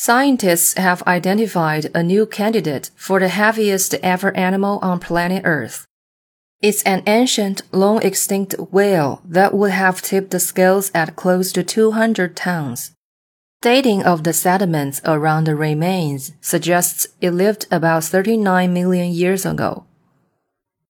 Scientists have identified a new candidate for the heaviest ever animal on planet Earth. It's an ancient, long extinct whale that would have tipped the scales at close to 200 tons. Dating of the sediments around the remains suggests it lived about 39 million years ago.